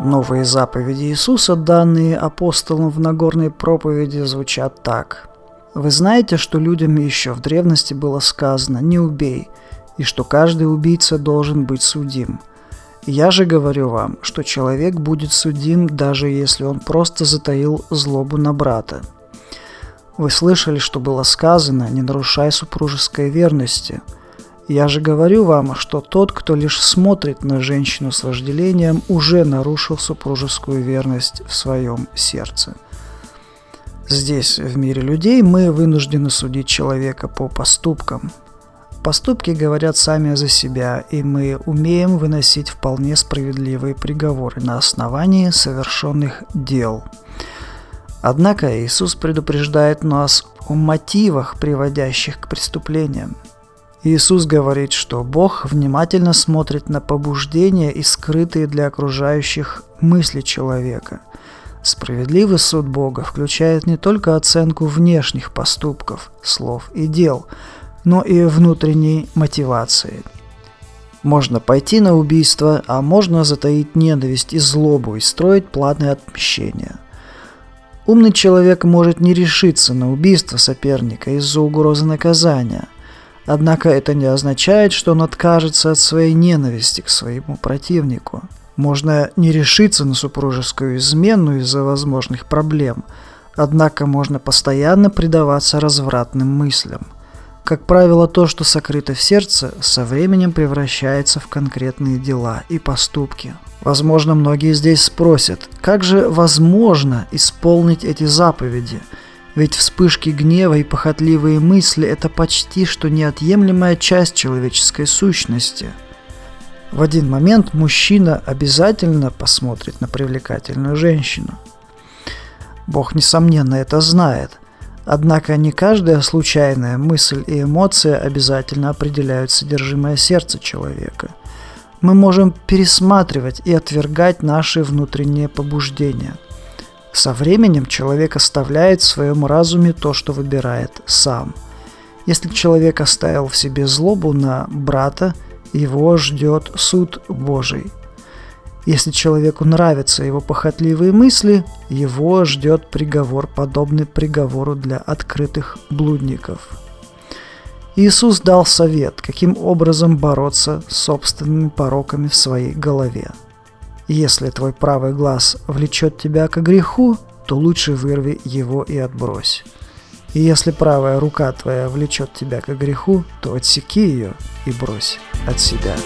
Новые заповеди Иисуса, данные апостолам в Нагорной проповеди, звучат так. Вы знаете, что людям еще в древности было сказано «не убей», и что каждый убийца должен быть судим. Я же говорю вам, что человек будет судим, даже если он просто затаил злобу на брата. Вы слышали, что было сказано «не нарушай супружеской верности», я же говорю вам, что тот, кто лишь смотрит на женщину с вожделением, уже нарушил супружескую верность в своем сердце. Здесь, в мире людей, мы вынуждены судить человека по поступкам. Поступки говорят сами за себя, и мы умеем выносить вполне справедливые приговоры на основании совершенных дел. Однако Иисус предупреждает нас о мотивах, приводящих к преступлениям. Иисус говорит, что Бог внимательно смотрит на побуждения и скрытые для окружающих мысли человека. Справедливый суд Бога включает не только оценку внешних поступков, слов и дел, но и внутренней мотивации. Можно пойти на убийство, а можно затаить ненависть и злобу и строить планы отмщения. Умный человек может не решиться на убийство соперника из-за угрозы наказания – Однако это не означает, что он откажется от своей ненависти к своему противнику. Можно не решиться на супружескую измену из-за возможных проблем, однако можно постоянно предаваться развратным мыслям. Как правило, то, что сокрыто в сердце, со временем превращается в конкретные дела и поступки. Возможно, многие здесь спросят, как же возможно исполнить эти заповеди – ведь вспышки гнева и похотливые мысли – это почти что неотъемлемая часть человеческой сущности. В один момент мужчина обязательно посмотрит на привлекательную женщину. Бог, несомненно, это знает. Однако не каждая случайная мысль и эмоция обязательно определяют содержимое сердца человека. Мы можем пересматривать и отвергать наши внутренние побуждения – со временем человек оставляет в своем разуме то, что выбирает сам. Если человек оставил в себе злобу на брата, его ждет суд Божий. Если человеку нравятся его похотливые мысли, его ждет приговор, подобный приговору для открытых блудников. Иисус дал совет, каким образом бороться с собственными пороками в своей голове – если твой правый глаз влечет тебя к греху, то лучше вырви его и отбрось. И если правая рука твоя влечет тебя к греху, то отсеки ее и брось от себя.